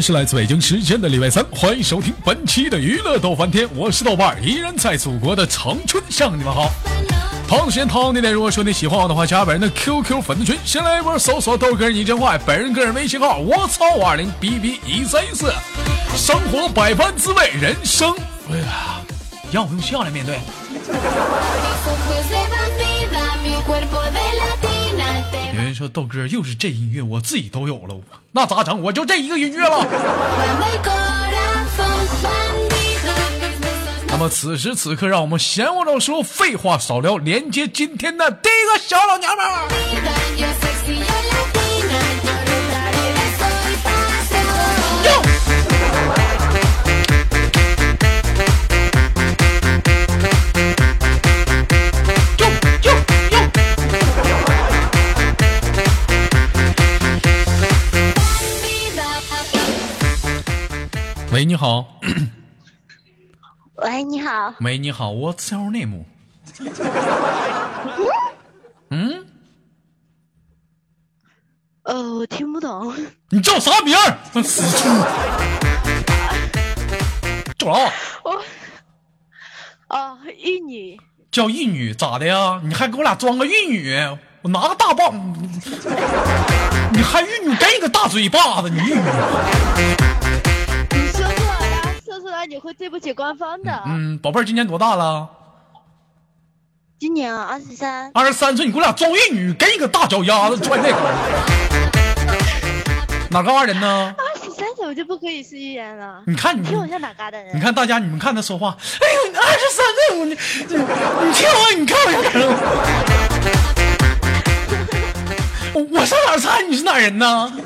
是来自北京时间的礼拜三，欢迎收听本期的娱乐逗翻天，我是豆瓣，依然在祖国的长春向你们好。同时间同地点，如果说你喜欢我的话，加本人的 QQ 粉丝群，先来一波搜索豆哥你真坏，本人个人微信号我操五二零 B B 一三一四。生活百般滋味，人生哎呀，让我用笑来面对。说豆哥又是这音乐，我自己都有了，那咋整？我就这一个音乐了。那么此时此刻，让我们闲话少说，废话少聊，连接今天的第一个小老娘们喂，你好。喂，你好，喂，你好，What's your name？嗯，呃，我听不懂，你叫啥名儿？死猪！叫啥？我，哦，玉女，叫玉女咋的呀？你还给我俩装个玉女？我拿个大棒，你还玉女，给你个大嘴巴子，你玉女。你会对不起官方的。嗯，宝贝儿，今年多大了？今年啊，二十三，二十三岁，你给我俩装玉女，给你个大脚丫子踹那口。哪嘎达人呢？二十三怎么就不可以是预言了？你看你听我像哪嘎的人？你看大家，你们看他说话，哎呦，你二十三岁，我你你你听我，你看我像哪人？我 我上哪儿猜你是哪人呢？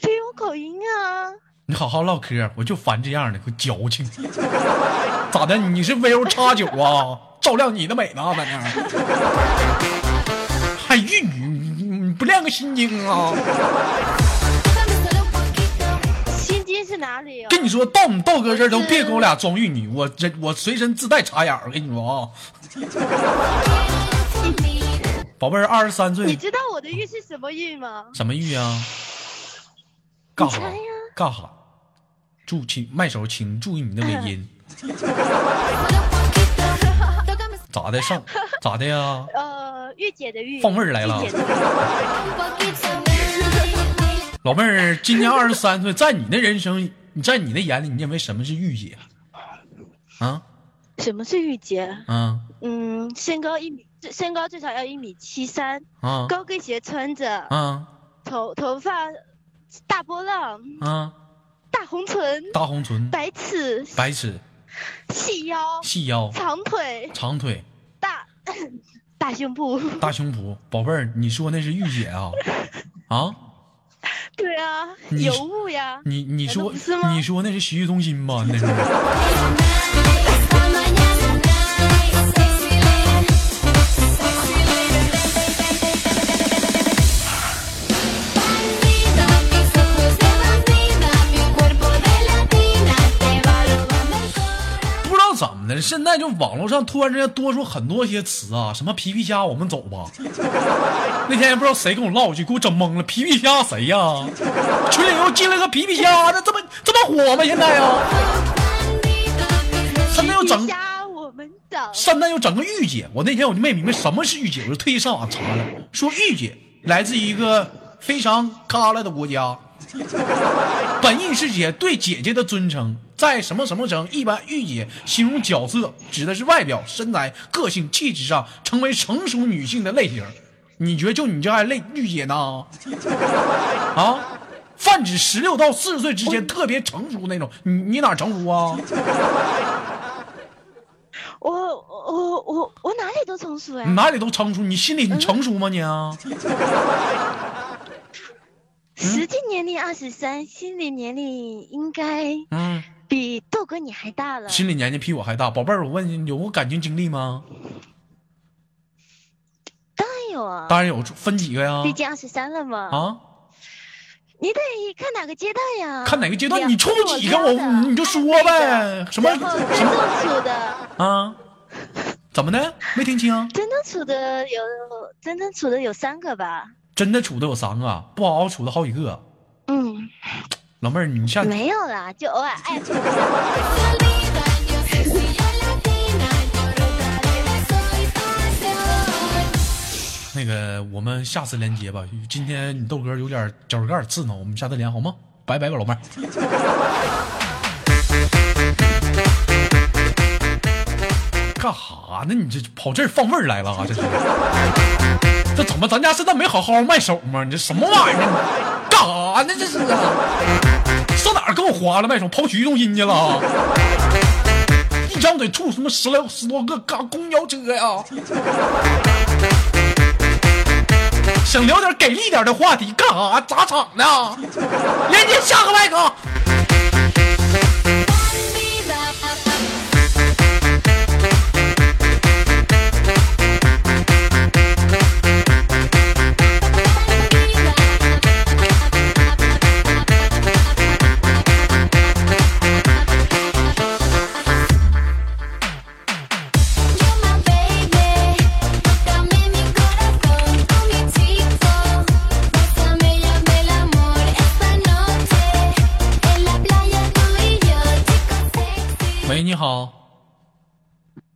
听我口音啊！你好好唠嗑，我就烦这样的，我矫情。咋的？你是 vivo 叉九啊？照亮你的美呢，在那儿。还 玉女，你你不练个心经啊？心经是哪里啊？跟你说到你道哥这儿都别给我俩装玉女，我这我随身自带插眼儿，我跟你说啊。宝贝儿，二十三岁你，知道我的玉是什么玉吗？什么玉啊？干哈你猜呀？干哈？注请麦手，请注意你的尾音。咋的上？咋的呀？呃，御姐的御，放味儿来了老妹儿今年二十三岁，在你的人生，你在你的眼里，你认为什么是御姐？啊什么是御姐？啊嗯，身高一米，身高最少要一米七三，啊高跟鞋穿着，啊头头发大波浪，啊！大红唇，大红唇，白齿，白齿，细腰，细腰，长腿，长腿，大 大胸脯。大胸脯。宝贝儿，你说那是御姐啊？啊？对啊，尤物呀。你你说你说那是洗浴中心吗？那是。的，现在就网络上突然之间多出很多些词啊，什么皮皮虾，我们走吧。那天也不知道谁跟我唠去，给我整懵了。皮皮虾谁呀？群里又进来个皮皮虾，那这么这么火吗？现在呀？现在又整。现在又整个御姐，我那天我就没明白什么是御姐，我就特意上网查了，说御姐来自一个非常旮旯的国家，本意是姐对姐姐的尊称，在什么什么城，一般御姐形容角色指的是外表、身材、个性、气质上成为成熟女性的类型。你觉得就你这还类御姐呢？啊？泛指十六到四十岁之间特别成熟那种，你你哪成熟啊？我我我我哪里都成熟哎你。哪里都成熟，你心里你成熟吗你啊？实际年龄二十三，心理年龄应该嗯，比豆哥你还大了。心理年龄比我还大，宝贝儿，我问你，有过感情经历吗？当然有啊，当然有，分几个呀？毕竟二十三了嘛。啊，你得看哪个阶段呀？看哪个阶段？你处几个？我你就说呗。什么什么正处的，啊？怎么的？没听清？真正处的有，真正处的有三个吧。真的处的有三个，不好好处的好几个。嗯，老妹儿，你下没有啦，就偶尔爱听。那个我们下次连接吧。今天你豆哥有点脚趾盖刺挠，我们下次连好吗？拜拜吧，老妹儿。干哈呢？你这跑这儿放味儿来了啊？这是？这怎么？咱家现在没好好卖手吗？你这什么玩意儿？干啥呢？这是？上哪儿给我花了卖手？跑体育中心去了？一张嘴吐什么十来十多个嘎公交车呀？想聊点给力点的话题，干啥？砸场呢？连接下个麦克。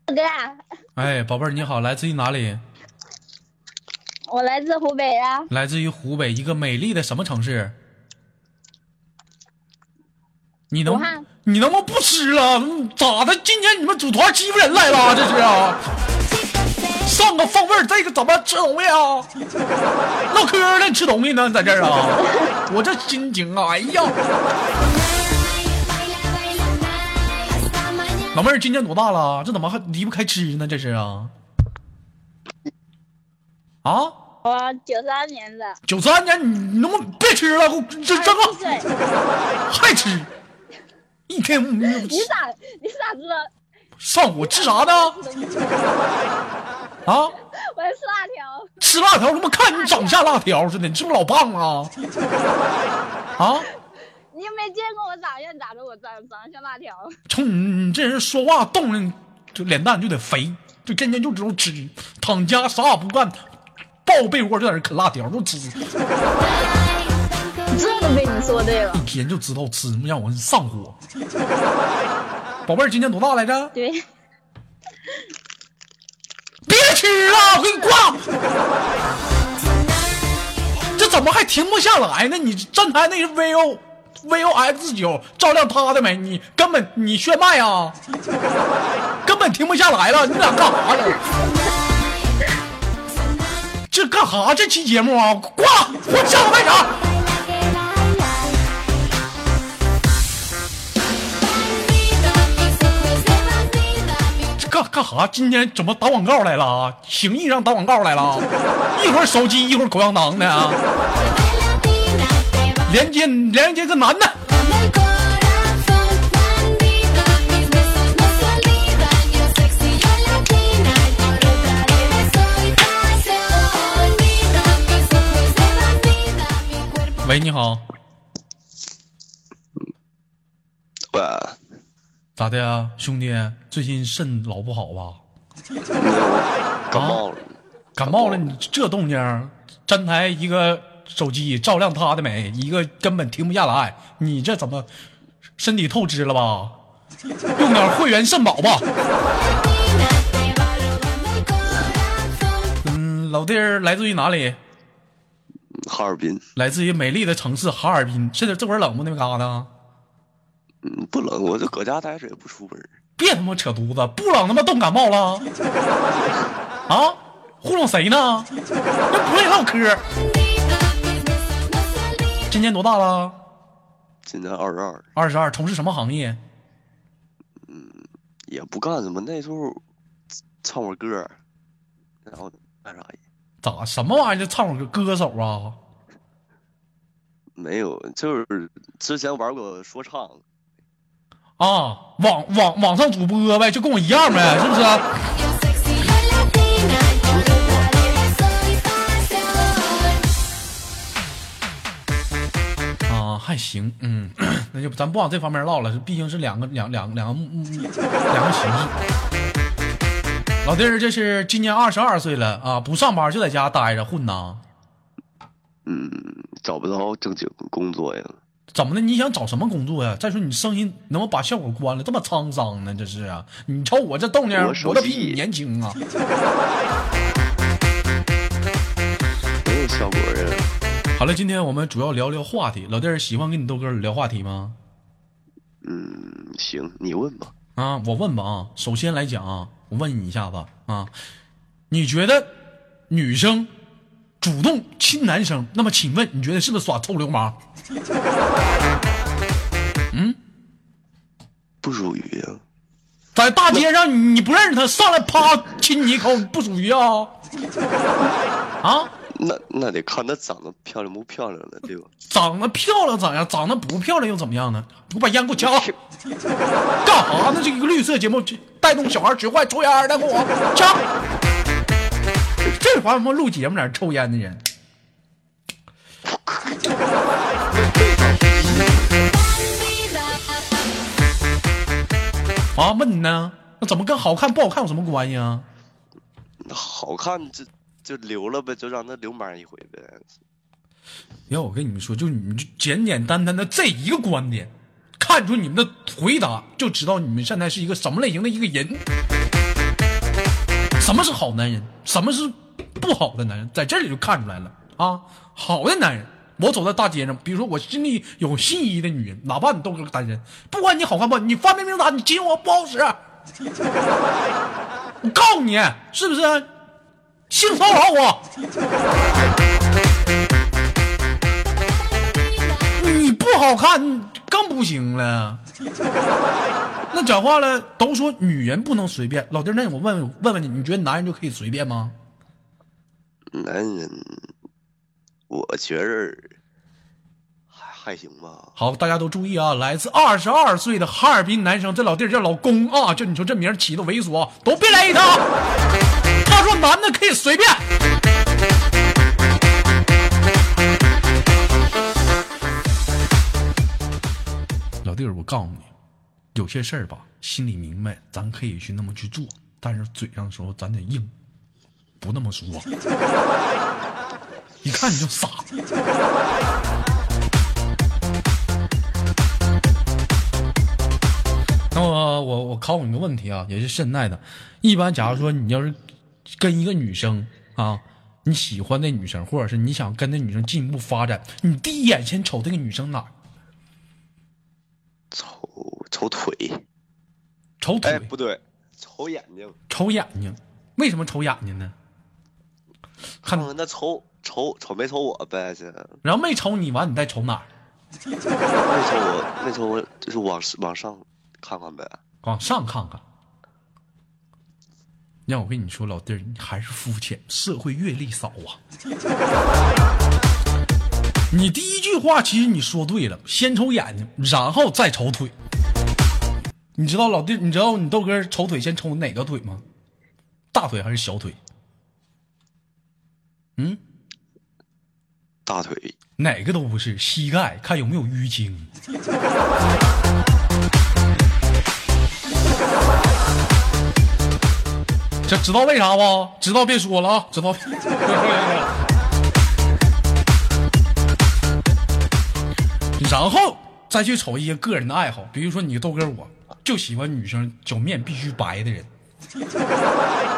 哥，哎，宝贝儿，你好，来自于哪里？我来自湖北啊。来自于湖北一个美丽的什么城市？你能你能不能不吃了？嗯咋的？今天你们组团欺负人来了？这是啊？上个放味儿，这个怎么吃东西啊？唠嗑呢？吃东西呢？在这儿啊？我这心情啊，哎呀！老妹儿今年多大了？这怎么还离不开吃呢？这是啊？啊？我九三年的，九三年，你你能不能别吃了？给我这这个。还吃，一天五你咋你咋知道？上火吃啥呢？啊？我要吃辣条。吃辣条，他妈看你长像辣条似的，你是不是老胖啊？啊？你又没见过我长相，咋的？我长长得像辣条？冲你这人说话动静，就脸蛋就得肥，就天天就知道吃，躺家啥也不干，抱被窝就在那啃辣条，就吃，这都被你说对了一。天就知道吃，让我上火。宝贝儿，今年多大来着？对，别吃了，我给你挂。这怎么还停不下来呢？你站台那是 VO VO X 九照亮他的没？你根本你炫迈啊，根本停不下来了。你俩干啥呢？这干啥？这期节目啊，挂了！我下个麦场。这干干啥？今天怎么打广告来了啊？情谊上打广告来了啊，一会儿手机，一会儿口香糖的啊。连接连接个男的，喂，你好，喂，咋的呀，兄弟？最近肾老不好吧？感冒了，感冒了，你这动静，站台一个手机照亮他的美，一个根本停不下来，你这怎么身体透支了吧？用点会员肾宝吧。嗯，老弟儿来自于哪里？哈尔滨，来自于美丽的城市哈尔滨。现在这会儿冷不？那嘎达？嗯，不冷，我就搁家待着也不出门。别他妈扯犊子，不冷他妈冻感冒了？啊？糊弄谁呢？那不会唠嗑。今年多大了？今年二十二，二十二，从事什么行业？嗯也不干什么，那时候唱会儿歌，然后干啥也咋什么玩意儿？就唱会儿歌歌手啊？没有，就是之前玩过说唱，啊，网网网上主播呗，就跟我一样呗，是不是？啊，还行，嗯，那就咱不往这方面唠了，毕竟是两个两两两个两个形式。老弟儿，这是今年二十二岁了啊，不上班就在家待着混呐。嗯，找不到正经工作呀。怎么的？你想找什么工作呀？再说你声音能不能把效果关了？这么沧桑呢？这是啊！你瞅我这动静，我比你年轻啊！没有效果了，今天我们主要聊聊话题。老弟儿喜欢跟你豆哥聊话题吗？嗯，行，你问吧。啊，我问吧啊。首先来讲啊，我问你一下子啊，你觉得女生主动亲男生，那么请问你觉得是不是耍臭流氓？嗯不属于啊。在大街上你你不认识他，上来啪亲你一口，不属于啊？啊，那那得看她长得漂亮不漂亮了，对吧？长得漂亮咋样？长得不漂亮又怎么样呢？给我把烟给我掐！干啥呢？这一个绿色节目带动小孩学坏抽烟的，给我掐！这还他妈录节目在这抽烟的人。啊，问你呢？那怎么跟好看不好看有什么关系啊？好看就就留了呗，就让他流氓一回呗。要我跟你们说，就你们就简简单单的这一个观点，看出你们的回答，就知道你们现在是一个什么类型的一个人。什么是好男人？什么是不好的男人？在这里就看出来了啊！好的男人，我走在大街上，比如说我心里有心仪的女人，哪怕你都是个单身，不管你好看不，你发明明打，你亲我不好使。我告诉你，是不是性骚扰我？你不好看更不行了。那讲话了，都说女人不能随便。老弟儿，那我问问问你，你觉得男人就可以随便吗？男人，我觉着还还行吧。好，大家都注意啊！来自二十二岁的哈尔滨男生，这老弟儿叫老公啊，就你说这名起的猥琐，都别来他。他说男的可以随便。老弟儿，我告诉你，有些事儿吧，心里明白，咱可以去那么去做，但是嘴上说咱得硬，不那么说。一看你就傻。那么我我考你个问题啊，也是现在的，一般假如说你要是跟一个女生啊，你喜欢那女生，或者是你想跟那女生进一步发展，你第一眼先瞅这个女生哪儿？瞅瞅腿，瞅腿，哎，不对，瞅眼睛。瞅眼睛。为什么瞅眼睛呢？看看那瞅瞅瞅没瞅我呗？这然后没瞅你完，你再瞅哪儿？没瞅我，没瞅我，就是往往上看看呗。往上看看。让我跟你说，老弟儿，你还是肤浅，社会阅历少啊。你第一句话其实你说对了，先瞅眼睛，然后再瞅腿。你知道老弟，你知道你豆哥瞅腿先瞅哪个腿吗？大腿还是小腿？嗯，大腿哪个都不是，膝盖看有没有淤青。这知道为啥不？知道别说了啊！知道。然后再去瞅一些个人的爱好，比如说你豆哥，我就喜欢女生脚面必须白的人。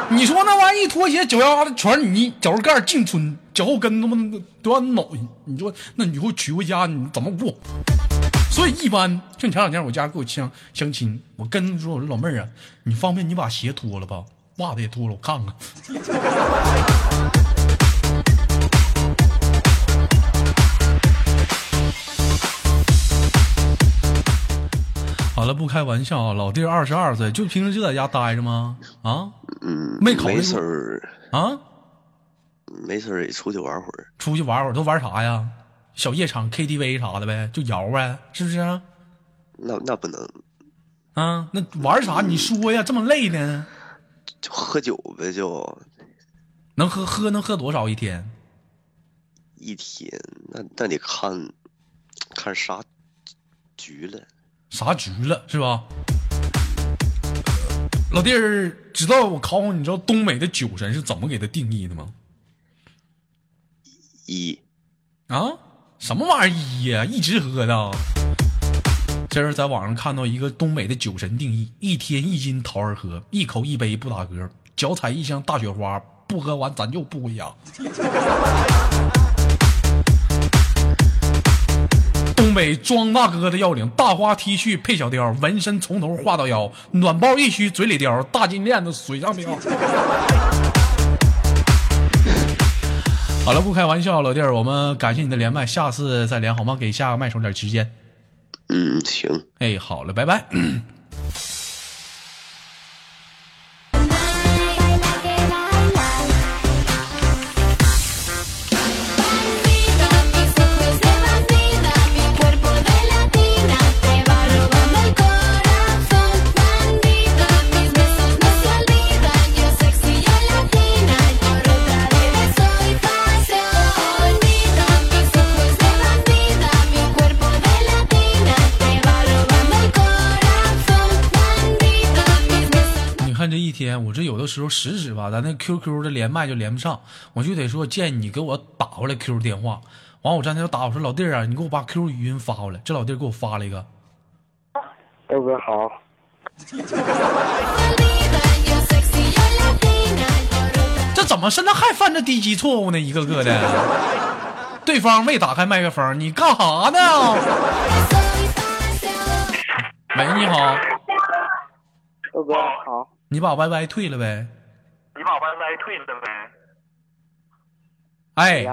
你说那玩意一脱鞋，脚丫子全是泥，脚后盖净村，脚后跟他妈都让你脑。你说那你以后娶回家你怎么过？所以一般就前两天我家给我相相亲，我跟说我说老妹儿啊，你方便你把鞋脱了吧，袜子也脱了，我看看。好了，不开玩笑啊，老弟二十二岁，就平时就在家待着吗？啊，嗯，没考虑没事儿，啊，没事儿也出去玩会儿。出去玩会儿都玩啥呀？小夜场、KTV 啥的呗，就摇呗，是不是啊？那那不能，啊，那玩啥？你说呀，这么累呢？就喝酒呗，就能喝喝能喝多少一天？一天。那那得看看啥局了。啥局了是吧？老弟儿，知道我考考你，知道东北的酒神是怎么给他定义的吗？一啊，什么玩意儿一呀？一直喝的。这是在网上看到一个东北的酒神定义：一天一斤桃儿喝，一口一杯不打嗝，脚踩一箱大雪花，不喝完咱就不回家。东北装大哥的要领：大花 T 恤配小貂，纹身从头画到腰，暖包一须嘴里叼，大金链子水上漂。好了，不开玩笑，老弟儿，我们感谢你的连麦，下次再连好吗？给下个麦手点时间。嗯，行。哎，好了，拜拜。嗯 时候实时吧，咱那 QQ 的连麦就连不上，我就得说建议你给我打回来 QQ 电话。完，我站那就打，我说老弟儿啊，你给我把 QQ 语音发过来。这老弟儿给我发了一个，豆哥好，这怎么现在还犯这低级错误呢？一个个的，对方未打开麦克风，你干哈呢？喂，你好，豆哥好，你把 YY 退了呗？你把 YY 退了呗？哎，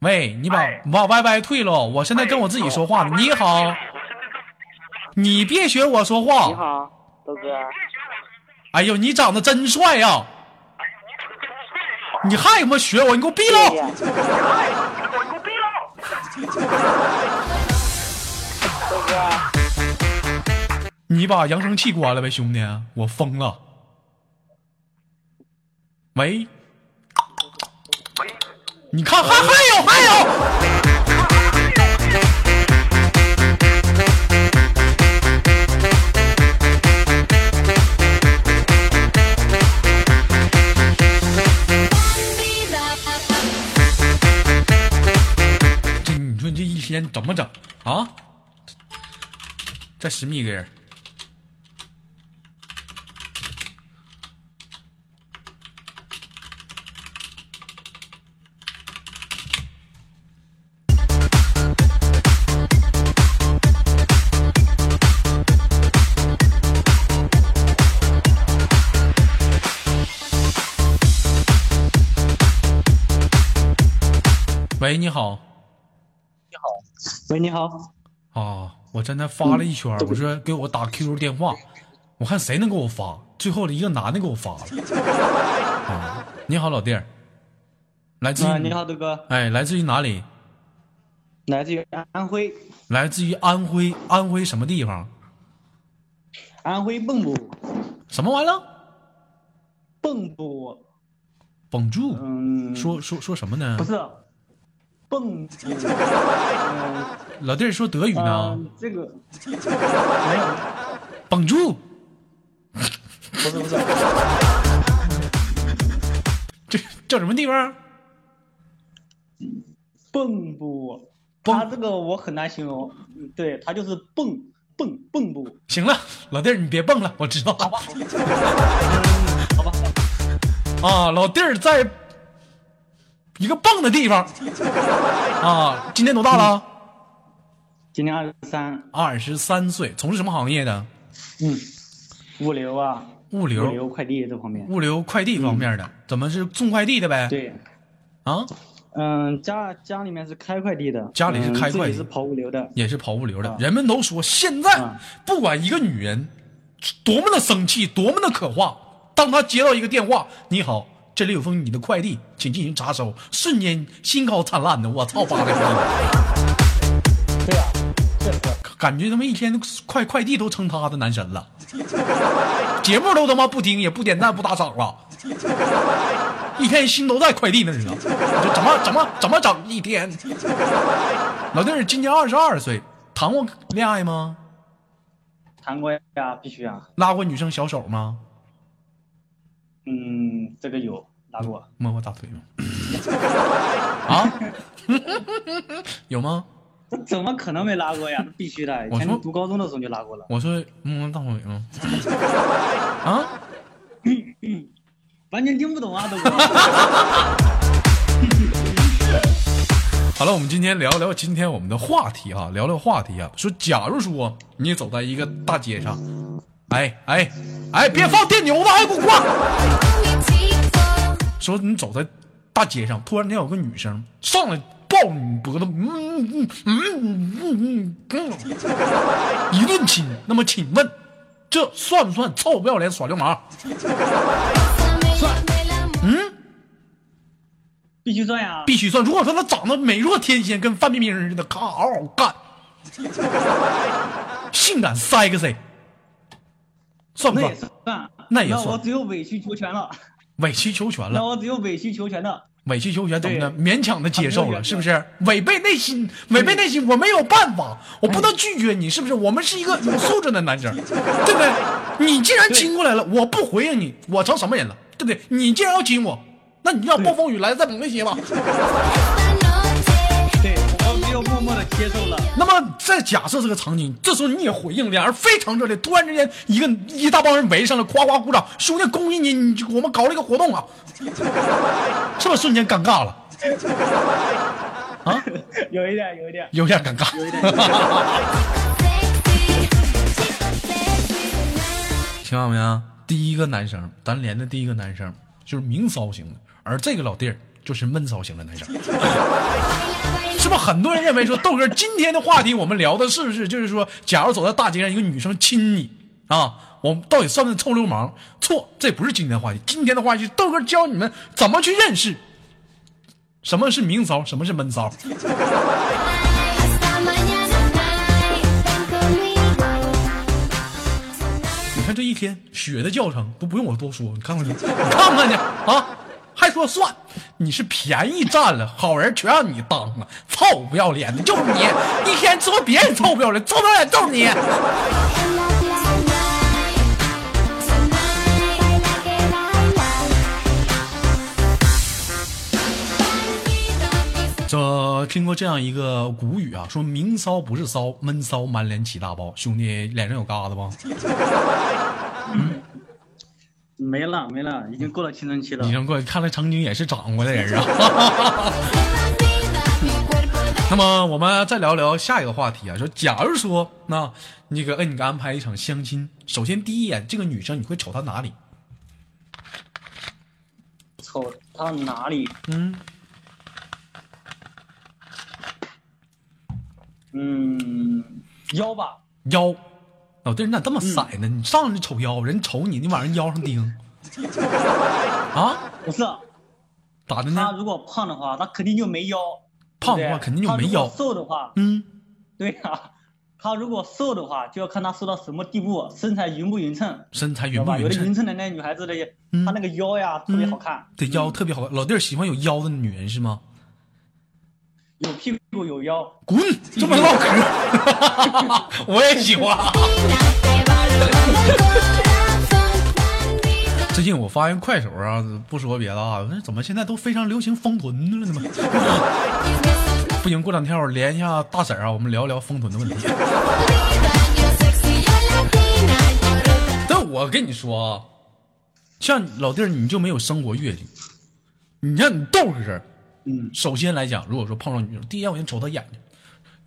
喂，你把你把 YY 退了，我现在跟我自己说话呢。你好，你别学我说你话。好，豆哥，哎呦，你长得真帅呀、你还他妈学我？你给我闭谢了！豆哥，你把扬声器关了呗，兄弟，我疯了。喂，你看还还有还有，这你说这一天怎么整啊？再十米个人。喂，你好。你好喂，你好，啊，我在那发了一圈儿，我说给我打 QQ 电话，我看谁能给我发，最后的一个男的给我发了。啊，你好，老弟儿，来自于、啊，你好，德哥，哎，来自于哪里？来自于安徽，来自于安徽，安徽什么地方？安徽蚌埠，什么玩意儿？蚌埠，蚌埠？嗯，说说说什么呢不？是，蚌埠，嗯老弟儿说德语呢？嗯，这个。没有，绷住？不是不是，这叫什么地方？蚌埠，蚌它这个我很难形容，嗯对，他就是蚌蚌蚌埠，行了，老弟儿你别蹦了，我知道。了。好吧，啊，老弟儿在一个蹦的地方。啊，今年多大了？今年二十三，二十三岁，从事什么行业的？嗯，物流啊，物流。物流快递这方面，物流快递方面的，怎么是送快递的呗？对，啊，嗯，家家里面是开快递的，家里是嗯开快递。自己是跑物流的，也是跑物流的。啊。人们都说，现在啊。不管一个女人多么的生气，多么的可怕，当她接到一个电话，你好，这里有封你的快递，请进行查收，瞬间心高灿烂的，我操，发的对感觉他妈一天快快递都成他的男神了，节目都他妈不听，也不点赞，不打赏了，一天心都在快递那儿呢。这怎么怎么怎么整一天？老弟儿今年二十二岁，谈过恋爱吗？谈过呀，必须啊，拉过女生小手吗？嗯，这个有拉过，摸过大腿吗？啊？有吗？这怎么可能没拉过呀？必须的，以前读高中的时候就拉过了。我说嗯，大腿吗？啊？完全听不懂啊，都。好了，我们今天聊聊今天我们的话题啊，聊聊话题啊。说，假如说你走在一个大街上，哎哎哎，别放电牛子，哎，给我挂！说你走在大街上，突然间有个女生上来抱你脖子，嗯嗯嗯嗯嗯嗯，一顿亲。那么请问，这算不算臭不要脸耍流氓？算嗯，必须算呀！必须算。如果说她长得美若天仙，跟范冰冰似的，咔嗷嗷干，性感 sexy，算不算那也？算，那也算我只有委曲求全了，委曲求全了，那我只有委曲求全了。委曲求全怎么的？勉强的接受了，是不是？违背内心，违背内心，我没有办法，我不能拒绝你，是不是？我们是一个有素质的男生，对不对？你既然亲过来了，我不回应你，我成什么人了？对不对？你既然要亲我，那你就让暴风雨来的再猛一些吧。对，我只有默默的接受了。那么再假设这个场景，这时候你也回应，两人非常热烈，突然之间一个一大帮人围上来，夸夸鼓掌，兄弟恭喜你，你我们搞了一个活动啊，是不是瞬间尴尬了？啊，有一点，有一点，有点尴尬。有一点。听到没有？第一个男生，咱连的第一个男生就是明骚型的，而这个老弟儿就是闷骚型的男生。是不是很多人认为说豆哥今天的话题我们聊的是不是就是说，假如走在大街上一个女生亲你啊，我们到底算不算臭流氓？错，这不是今天的话题。今天的话题豆哥教你们怎么去认识什么是明骚，什么是闷骚。你看这一天血的教程都不用我多说，你看看去，你看看去啊，还说算，你是便宜占了，好人全让你当了，臭不要脸的就是你，一天说别人臭不要脸，臭不要脸就是你。这听过这样一个古语啊，说明骚不是骚，闷骚满脸起大包。兄弟脸上有疙瘩不？没了，没了，已经过了青春期了已经过来，看来曾经也是长过的人啊。那么我们再聊聊下一个话题啊，说假如说那那个摁你安排一场相亲，首先第一眼这个女生你会瞅她哪里？瞅她哪里？嗯，嗯，腰吧。腰。老弟，你咋这么色呢？你上来就瞅腰，人瞅你，你往人腰上盯。啊？不是，咋的呢？他如果胖的话，他肯定就没腰。胖的话肯定就没腰瘦的话，嗯，对呀、他如果瘦的话，就要看他瘦到什么地步，身材匀不匀称，身材匀不匀称有的匀？称的那女孩子的，嗯她那个腰呀特别好看，对腰特别好看。老弟儿喜欢有腰的女人是吗？有屁股有腰。滚！这么唠嗑，我也喜欢。最近我发现快手啊，不说别的啊，那怎么现在都非常流行封臀了呢？不行，过两天我连一下大婶啊，我们聊聊封臀的问题。但我跟你说啊，像老弟儿你就没有生活阅历，你像你豆哥，嗯，首先来讲，如果说碰上女生，第一眼我先瞅她眼睛，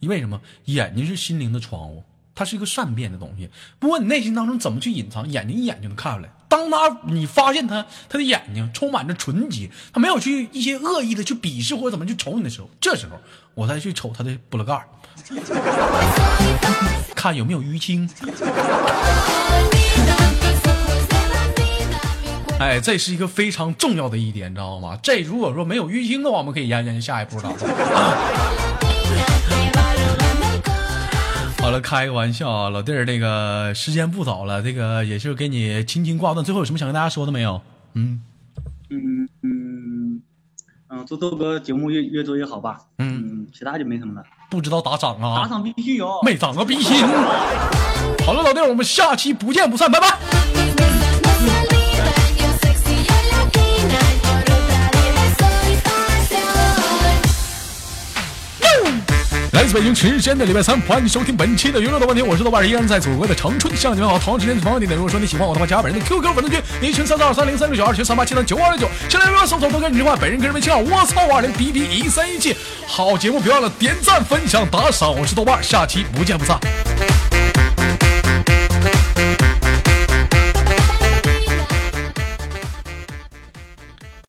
因为什么？眼睛是心灵的窗户，它是一个善变的东西。不管你内心当中怎么去隐藏，眼睛一眼就能看出来。当他你发现他他的眼睛充满着纯洁，他没有去一些恶意的去鄙视或者怎么去瞅你的时候，这时候我再去瞅他的布拉盖儿，看有没有淤青。哎，这是一个非常重要的一点，你知道吗？这如果说没有淤青的话，我们可以研究下一步咋办。好了，开个玩笑啊，老弟儿，这个时间不早了，这个也是给你轻轻挂断。最后有什么想跟大家说的没有？嗯嗯嗯嗯，祝豆哥节目越越做越好吧。嗯，嗯，其他就没什么了。不知道打赏打啊？赏必须有。没涨个逼心。好了，老弟儿，我们下期不见不散，拜拜。来自北京时间的礼拜三，欢迎收听本期的娱乐的问题，我是豆瓣，依然在祖国的长春向你们好。同样时间同样地点，如果说你喜欢我的话，加本人的 QQ 粉丝群，一群三四二三零三六九，二群三八七三九二六九。现在如果搜索多跟你话，本人个人微信号我操五二零 B B 一三一七。好节目别忘了点赞、分享、打赏，我是豆瓣，下期不见不散。